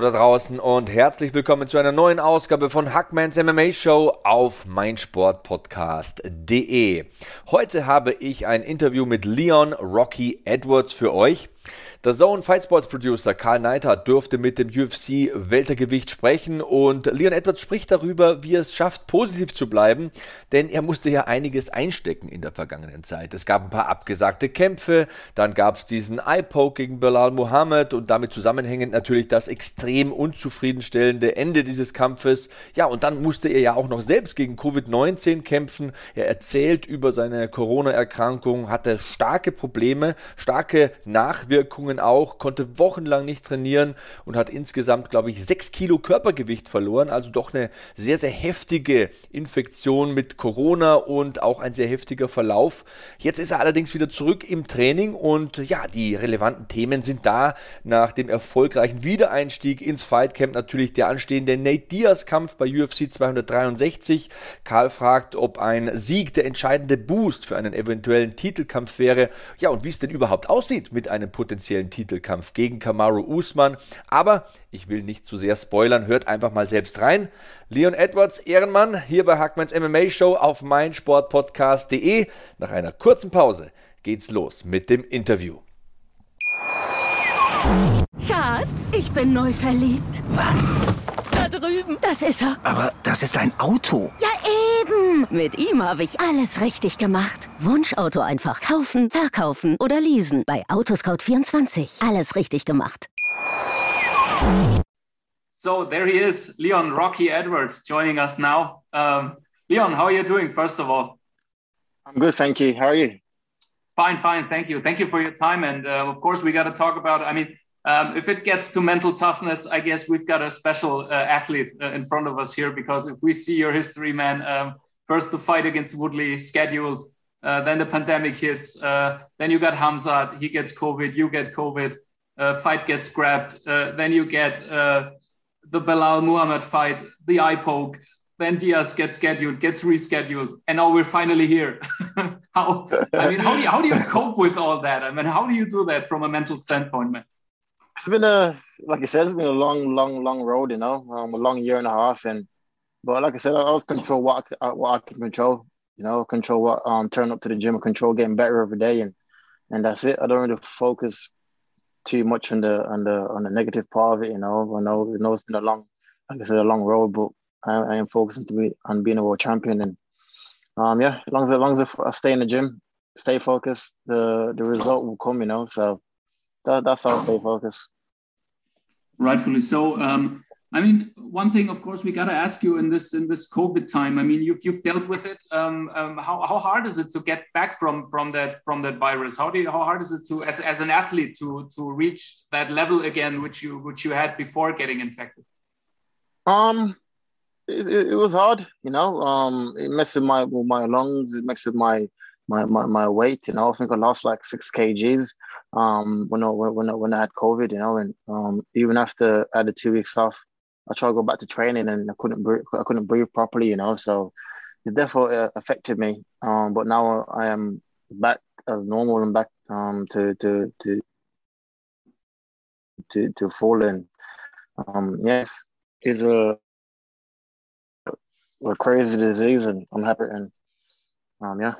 Da draußen und herzlich willkommen zu einer neuen Ausgabe von Hackmans MMA Show auf meinsportpodcast.de. Heute habe ich ein Interview mit Leon Rocky Edwards für euch. Der Zone Fight Sports Producer Karl Neidhardt durfte mit dem UFC Weltergewicht sprechen und Leon Edwards spricht darüber, wie er es schafft, positiv zu bleiben, denn er musste ja einiges einstecken in der vergangenen Zeit. Es gab ein paar abgesagte Kämpfe, dann gab es diesen Eye-Poke gegen Bilal Muhammad und damit zusammenhängend natürlich das extrem unzufriedenstellende Ende dieses Kampfes. Ja, und dann musste er ja auch noch selbst gegen Covid-19 kämpfen. Er erzählt über seine Corona-Erkrankung, hatte starke Probleme, starke Nachwirkungen Verletzungen auch, konnte wochenlang nicht trainieren und hat insgesamt, glaube ich, sechs Kilo Körpergewicht verloren. Also doch eine sehr, sehr heftige Infektion mit Corona und auch ein sehr heftiger Verlauf. Jetzt ist er allerdings wieder zurück im Training und ja, die relevanten Themen sind da. Nach dem erfolgreichen Wiedereinstieg ins Fightcamp natürlich der anstehende Nate Diaz Kampf bei UFC 263. Karl fragt, ob ein Sieg der entscheidende Boost für einen eventuellen Titelkampf wäre. Ja, und wie es denn überhaupt aussieht mit einem potenziellen potenziellen Titelkampf gegen Kamaru Usman. Aber ich will nicht zu sehr spoilern, hört einfach mal selbst rein. Leon Edwards, Ehrenmann, hier bei Hackmans MMA Show auf meinsportpodcast.de. Nach einer kurzen Pause geht's los mit dem Interview. Schatz, ich bin neu verliebt. Was? Drüben. Das ist er. Aber das ist ein Auto. Ja, eben. Mit ihm habe ich alles richtig gemacht. Wunschauto einfach kaufen, verkaufen oder leasen. Bei Autoscout24. Alles richtig gemacht. So there he is, Leon Rocky Edwards, joining us now. Um, Leon, how are you doing, first of all? I'm good, thank you. How are you? Fine, fine. Thank you. Thank you for your time. And uh, of course, we got to talk about, I mean, um, if it gets to mental toughness, I guess we've got a special uh, athlete uh, in front of us here because if we see your history, man, um, first the fight against Woodley scheduled, uh, then the pandemic hits, uh, then you got Hamzat, he gets COVID, you get COVID, uh, fight gets grabbed, uh, then you get the Belal Muhammad fight, the eye poke, then Diaz gets scheduled, gets rescheduled, and now we're finally here. how I mean, how do you how do you cope with all that? I mean, how do you do that from a mental standpoint, man? It's been a like I said, it's been a long, long, long road. You know, um, a long year and a half. And but like I said, I always control what I, uh, what I can control. You know, control what um turn up to the gym control getting better every day. And and that's it. I don't really focus too much on the on the on the negative part of it. You know, I know, I know it's been a long, like I said, a long road, but I, I am focusing to be on being a world champion. And um, yeah, as long as as long as I stay in the gym, stay focused, the the result will come. You know, so that, that's our stay focused. Rightfully so. Um, I mean, one thing, of course, we got to ask you in this in this COVID time. I mean, you've you've dealt with it. Um, um, how, how hard is it to get back from from that from that virus? How do you, how hard is it to as, as an athlete to to reach that level again, which you which you had before getting infected? Um, it, it, was hard. You know, um, it messed with my with my lungs. It messed with my my, my, my weight. You know, I think I lost like six kgs um, when I when I, when I had COVID. You know, and um, even after I had the two weeks off, I tried to go back to training and I couldn't breathe, I couldn't breathe properly. You know, so it definitely uh, affected me. Um, but now I am back as normal and back um, to to to to to full in. Um, yes, it's a a crazy disease, and I'm happy and um, yeah.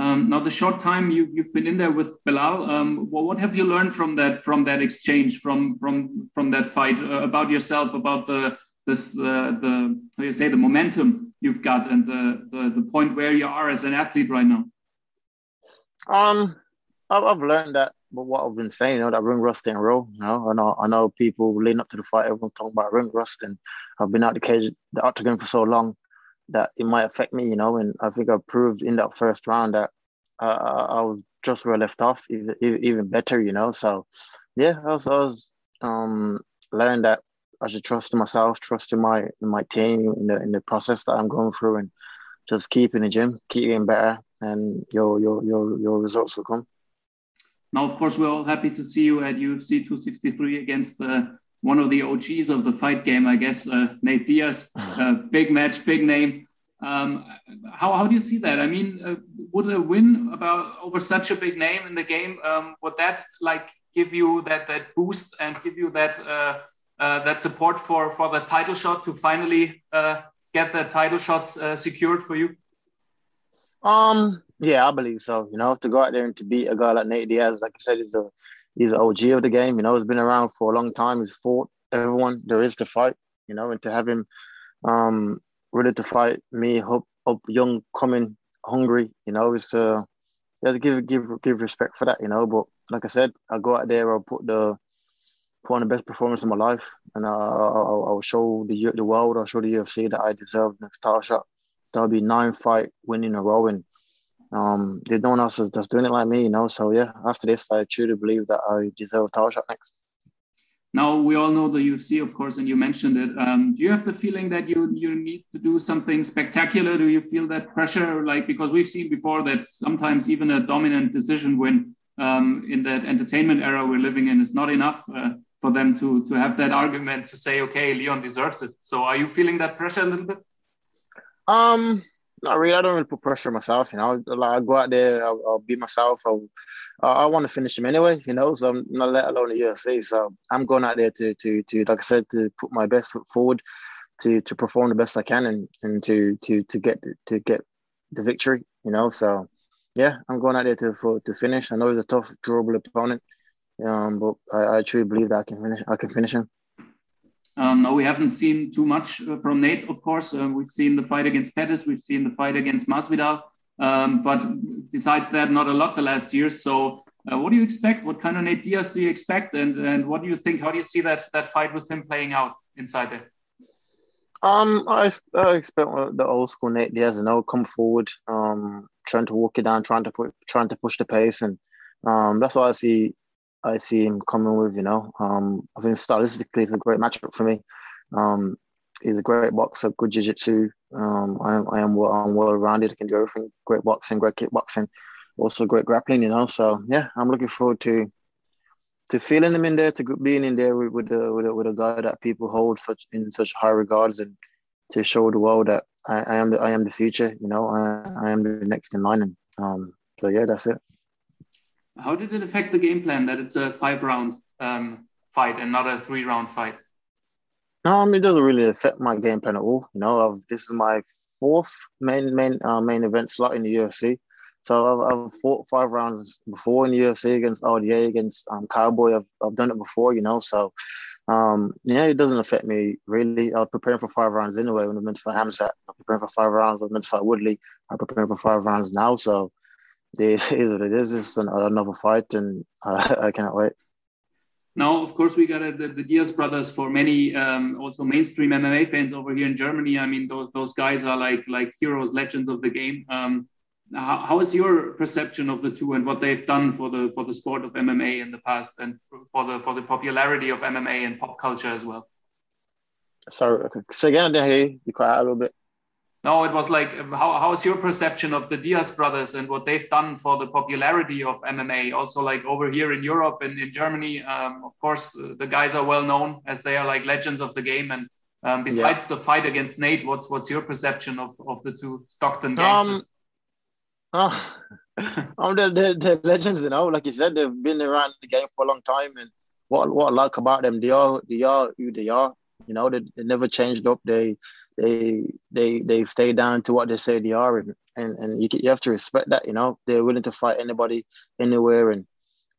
Um, now, the short time you, have been in there with Belal, um, well, what have you learned from that from that exchange, from from from that fight uh, about yourself, about the this uh, the how you say the momentum you've got, and the, the the point where you are as an athlete right now? Um, I've learned that but what I've been saying, you know, that ring rust and roll. You know, I know I know people leading up to the fight, everyone's talking about ring rust, and I've been out the cage, the octagon for so long that it might affect me, you know. And I think I proved in that first round that uh, I was just where I left off, even, even better, you know. So, yeah, I was, I was um, learned that I should trust myself, trust in my in my team, in the in the process that I'm going through, and just keep in the gym, keep getting better, and your your your your results will come. Now, of course, we're all happy to see you at UFC 263 against uh, one of the OGs of the fight game, I guess, uh, Nate Diaz. Uh, big match, big name. Um, how, how do you see that? I mean, uh, would a win about over such a big name in the game um, would that like give you that that boost and give you that uh, uh, that support for for the title shot to finally get the title shots secured for you? Um, yeah, I believe so. You know, to go out there and to beat a guy like Nate Diaz, like I said, is the he's the OG of the game. You know, he's been around for a long time. He's fought everyone there is to fight. You know, and to have him um ready to fight me, up up young, coming, hungry. You know, it's uh, yeah, to give give give respect for that. You know, but like I said, I go out there, I'll put the put on the best performance of my life, and I'll, I'll, show the the world, I'll show the UFC that I deserve next title shot. That'll be nine fight win in a row, and um, there's no one else that's doing it like me, you know. So yeah, after this, I truly believe that I deserve a title shot next. Now we all know the UFC, of course, and you mentioned it. Um, do you have the feeling that you you need to do something spectacular? Do you feel that pressure, like because we've seen before that sometimes even a dominant decision win um, in that entertainment era we're living in is not enough uh, for them to to have that argument to say, okay, Leon deserves it. So are you feeling that pressure a little bit? Um, not really. I don't really put pressure on myself. You know, like I go out there, I'll, I'll be myself. I'll, I want to finish him anyway. You know, so I'm not let alone the UFC. So I'm going out there to to to like I said to put my best foot forward, to to perform the best I can, and and to to to get to get the victory. You know, so yeah, I'm going out there to for, to finish. I know he's a tough, durable opponent, um, but I, I truly believe that I can finish. I can finish him. Um, no, we haven't seen too much uh, from Nate, of course. Uh, we've seen the fight against Pettis, we've seen the fight against Masvidal, um, but besides that, not a lot the last years. So, uh, what do you expect? What kind of Nate Diaz do you expect, and and what do you think? How do you see that that fight with him playing out inside there? Um, I, I expect the old school Nate Diaz, you know, come forward, um, trying to walk it down, trying to put, trying to push the pace, and um, that's what I see I see him coming with. You know, um, I think stylistically it's a great matchup for me. Um, he's a great boxer, good jiu-jitsu. Um, I am, I am well, I'm well rounded. Can do everything. Great boxing, great kickboxing, also great grappling. You know, so yeah, I'm looking forward to to feeling him in there, to being in there with with a, with a, with a guy that people hold such in such high regards, and to show the world that I, I am the I am the future. You know, I, I am the next in line, and um, so yeah, that's it. How did it affect the game plan that it's a five round um, fight and not a three round fight? Um, it doesn't really affect my game plan at all. You know, I've, this is my fourth main main uh, main event slot in the UFC. So I've, I've fought five rounds before in the UFC against RDA, against um, Cowboy. I've, I've done it before, you know. So um, yeah, it doesn't affect me really. I was preparing for five rounds anyway when I meant to fight Hamzat. I'm preparing for five rounds. I meant to fight Woodley. I'm preparing for five rounds now. So it is what it is. It's another fight, and I, I cannot wait. Now, of course, we got uh, the, the Diaz brothers for many um, also mainstream MMA fans over here in Germany. I mean, those those guys are like like heroes, legends of the game. Um, how, how is your perception of the two and what they've done for the for the sport of MMA in the past and for the for the popularity of MMA and pop culture as well? Sorry, so again, I didn't hear you. You quiet a little bit. No, it was like, um, how, how is your perception of the Diaz brothers and what they've done for the popularity of MMA? Also, like over here in Europe and in Germany, um, of course, uh, the guys are well known as they are like legends of the game. And um, besides yeah. the fight against Nate, what's what's your perception of, of the two Stockton gangsters? Um, oh, um, they're, they're, they're, legends, you know. Like you said, they've been around the game for a long time, and what what I like about them, they are they are who they are. You know, they, they never changed up. They they they they stay down to what they say they are, and and, and you you have to respect that. You know, they're willing to fight anybody, anywhere, and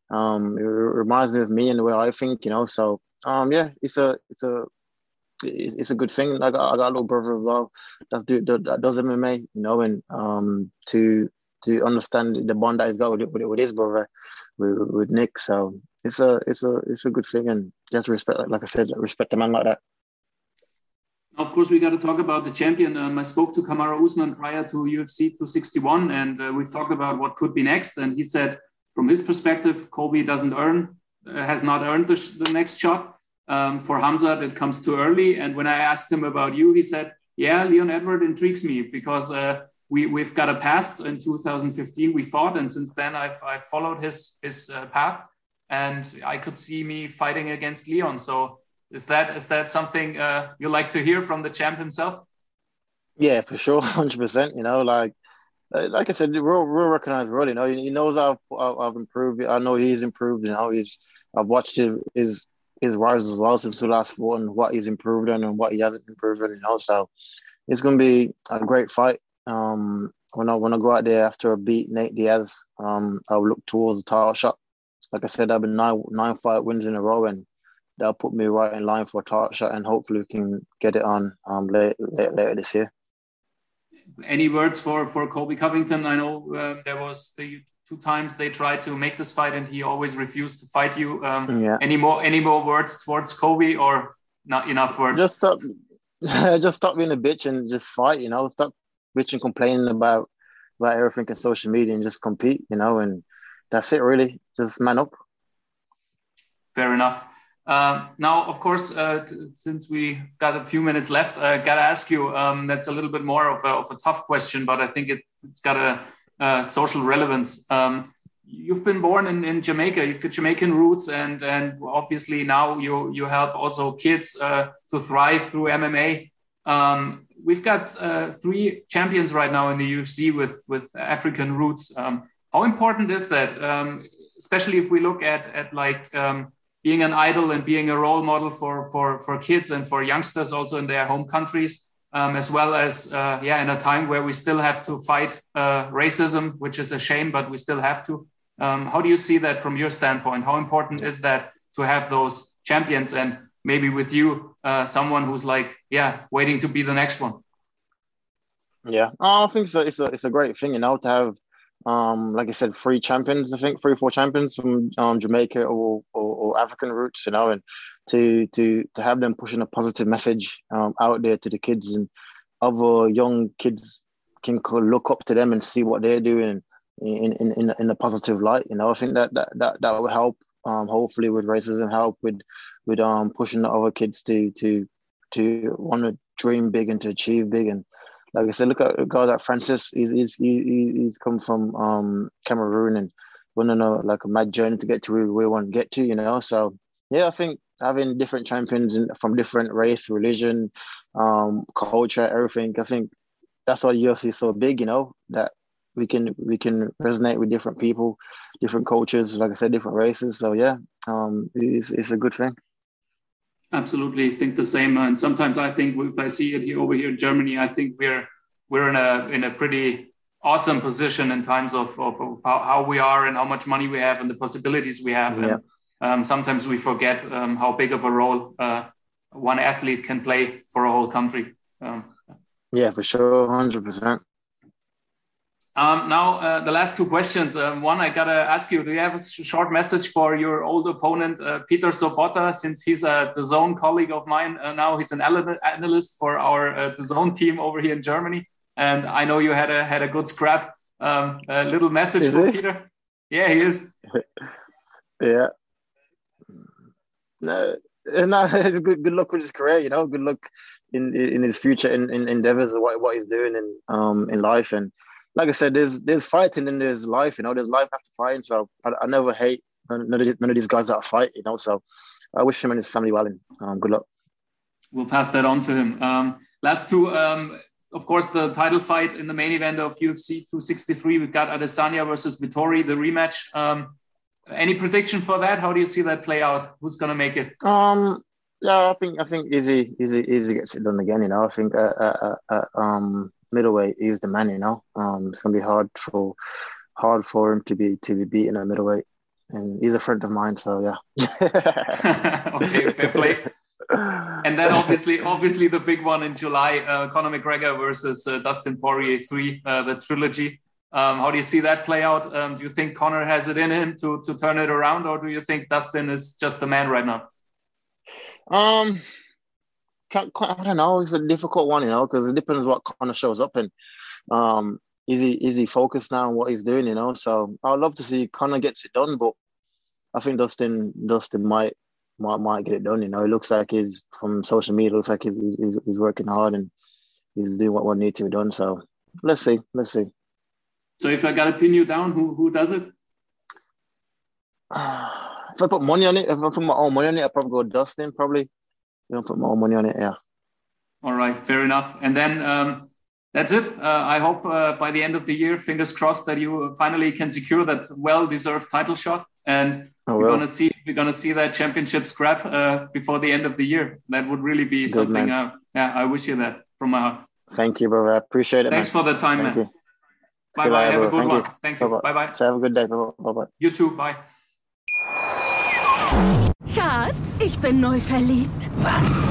um, it reminds me of me and the way I think. You know, so um, yeah, it's a it's a it's a good thing. I got, I got a little brother as well that's do that does MMA, you know, and um to to understand the bond that he's got with, with, with his brother, with, with Nick. So it's a it's a it's a good thing, and you have to respect, like I said, respect a man like that. Of course, we got to talk about the champion. Um, I spoke to Kamaru Usman prior to UFC 261, and uh, we've talked about what could be next. And he said, from his perspective, Colby doesn't earn, uh, has not earned the, the next shot. um, for Hamza, it comes too early. And when I asked him about you, he said, "Yeah, Leon Edward intrigues me because uh, we we've got a past. In 2015, we fought, and since then, I've I've followed his his uh, path, and I could see me fighting against Leon. So." Is that is that something uh, you like to hear from the champ himself? Yeah, for sure, hundred percent. You know, like like I said, real recognized role. You know, he knows I've I've improved. I know he's improved. You know, he's I've watched his his, his rise as well since the last four and what he's improved on and what he hasn't improved on. You know, so it's going to be a great fight. Um, when I when I go out there after I beat Nate Diaz, um, I'll look towards the title shot. Like I said, I've been nine nine fight wins in a row, and that'll put me right in line for a title shot, and hopefully we can get it on um later, later, later this year any words for for Colby Covington? I know uh, there was the two times they tried to make this fight and he always refused to fight you. Um, yeah. Any more any more words towards Colby or not enough words? Just stop, just stop being a bitch and just fight. You know, stop bitching, complaining about about everything in social media and just compete. You know, and that's it. Really, just man up. Fair enough. Uh, now, of course, uh, since we got a few minutes left, I got to ask you. Um, that's a little bit more of a, of a tough question, but I think it, has got a, a, social relevance. Um, you've been born in, in Jamaica. You've got Jamaican roots, and and obviously now you you help also kids uh, to thrive through MMA. Um, we've got uh, three champions right now in the UFC with with African roots. Um, how important is that, um, especially if we look at at like um, being an idol and being a role model for for for kids and for youngsters also in their home countries um, as well as uh, yeah in a time where we still have to fight uh, racism which is a shame but we still have to. Um, how do you see that from your standpoint? How important is that to have those champions? And maybe with you uh, someone who's like yeah waiting to be the next one. Yeah. I think so it's a, it's a great thing you know to have um, like I said, three champions, I think three or four champions from um, Jamaica or, African roots, you know, and to to to have them pushing a positive message um, out there to the kids and other young kids can look up to them and see what they're doing in in in, in a positive light. You know, I think that that that, that will help. Um, hopefully, with racism, help with with um pushing the other kids to to to want to dream big and to achieve big and like I said, look at a guy like Francis. He's he's he's come from um, Cameroon and on a like a mad journey to get to where we want to get to. You know, so yeah, I think having different champions from different race, religion, um, culture, everything. I think that's why UFC is so big. You know that we can we can resonate with different people, different cultures. Like I said, different races. So yeah, um, it's it's a good thing. Absolutely, think the same. And sometimes I think if I see it here over here in Germany, I think we're we're in a in a pretty awesome position in times of, of, of how, how, we are and how much money we have and the possibilities we have. Yeah. And um, sometimes we forget um, how big of a role uh, one athlete can play for a whole country. Um, yeah, for sure, hundred percent. Um, now, uh, the last two questions. Um, one, I gotta ask you: Do you have a short message for your old opponent, uh, Peter Sobotta? Since he's a DAZN colleague of mine uh, now, he's an analyst for our uh, DAZN team over here in Germany, and I know you had a had a good scrap. Um, a little message is for it? Peter. Yeah, he is. yeah. No, no, it's good. Good luck with his career. You know, good luck in in his future in, in endeavors, what what he's doing in um in life and like I said, there's there's fighting and there's life. You know, there's life after fighting. So I, I never hate none of, none of these guys that fight. You know, so I wish him and his family well and um, good luck. We'll pass that on to him. Um, last two, um, of course, the title fight in the main event of UFC 263. We've got Adesanya versus Vettori, the rematch. Um, any prediction for that? How do you see that play out? Who's going to make it? Um, yeah, I think I think Izzy Izzy Izzy gets it done again. You know, I think uh, uh, uh, uh um middleweight is the man. You know, um, it's gonna be hard for hard for him to be to be beaten at middleweight, and he's a friend of mine. So yeah. okay, fair play. obviously, obviously the big one in July, uh, Conor McGregor versus uh, Dustin Poirier three, uh, the trilogy. Um, how do you see that play out? Um, do you think Conor has it in him to to turn it around, or do you think Dustin is just the man right now? Um, I don't know. It's a difficult one, you know, because it depends what Conor shows up and um, is he is he focused now on what he's doing, you know? So I'd love to see Conor gets it done, but I think Dustin Dustin might might might get it done. You know, it looks like he's from social media. Looks like he's he's, he's working hard and he's doing what what needs to be done. So let's see, let's see. So if I got to pin you down, who who does it? if I put money on it, if I put my own money on it, I'd probably go Dustin. Probably. You know, put my own money on it. Yeah. All right, fair enough. And then um, that's it. Uh, I hope uh, by the end of the year, fingers crossed, that you finally can secure that well-deserved title shot, and I we're will. gonna see we're gonna see that championship scrap uh, before the end of the year. That would really be Good, something. Uh, yeah, I wish you that from my heart. Thank you, brother. I appreciate it. Thanks man. for the time, Thank man. you. Bye See bye. later, Have a good Thank one. you. Thank you. Bye-bye. Bye bye. So have a good day. Bye bye. You too. Bye. Schatz, ich bin neu verliebt. Was?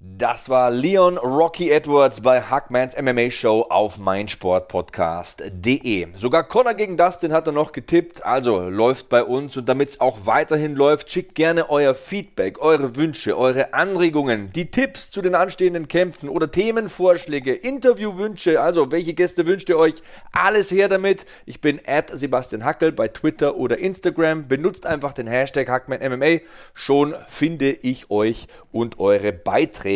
Das war Leon Rocky Edwards bei Hackmans MMA Show auf meinsportpodcast.de. Sogar Conor gegen Dustin hat er noch getippt, also läuft bei uns und damit es auch weiterhin läuft, schickt gerne euer Feedback, eure Wünsche, eure Anregungen, die Tipps zu den anstehenden Kämpfen oder Themenvorschläge, Interviewwünsche, also welche Gäste wünscht ihr euch? Alles her damit. Ich bin at Sebastian Hackel bei Twitter oder Instagram. Benutzt einfach den Hashtag HackmanMMA. Schon finde ich euch und eure Beiträge.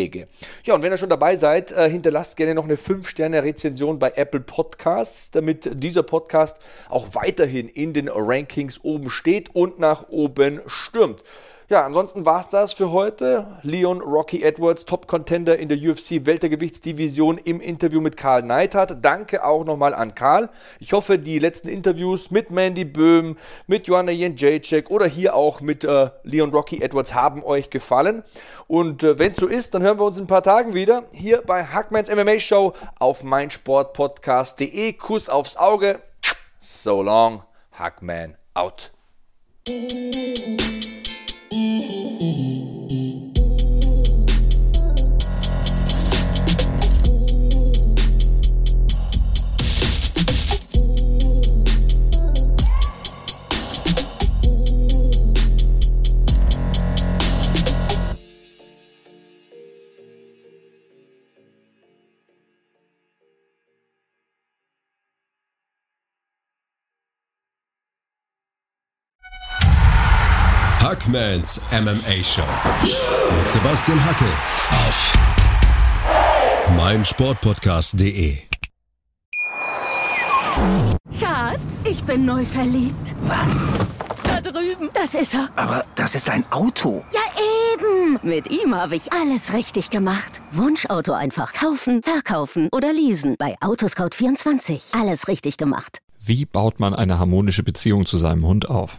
Ja, und wenn ihr schon dabei seid, äh, hinterlasst gerne noch eine 5-Sterne-Rezension bei Apple Podcasts, damit dieser Podcast auch weiterhin in den Rankings oben steht und nach oben stürmt. Ja, ansonsten war's das für heute. Leon Rocky Edwards, Top-Contender in der UFC-Weltergewichtsdivision im Interview mit Karl Neidhardt. Danke auch nochmal an Karl. Ich hoffe, die letzten Interviews mit Mandy Böhm, mit Joanna Jędrzejczyk oder hier auch mit äh, Leon Rocky Edwards haben euch gefallen. Und äh, wenn es so ist, dann hören wir uns in ein paar Tagen wieder hier bei Hackmans MMA Show auf meinsportpodcast.de. Kuss aufs Auge. So long, Hackman out. Mm-hmm. Hackmans MMA Show mit Sebastian Hackel auf meinsportpodcast.de. Schatz, ich bin neu verliebt. Was? Da drüben. Das ist er. Aber das ist ein Auto. Ja, eben. Mit ihm habe ich alles richtig gemacht. Wunschauto einfach kaufen, verkaufen oder leasen. Bei Autoscout24. Alles richtig gemacht. Wie baut man eine harmonische Beziehung zu seinem Hund auf?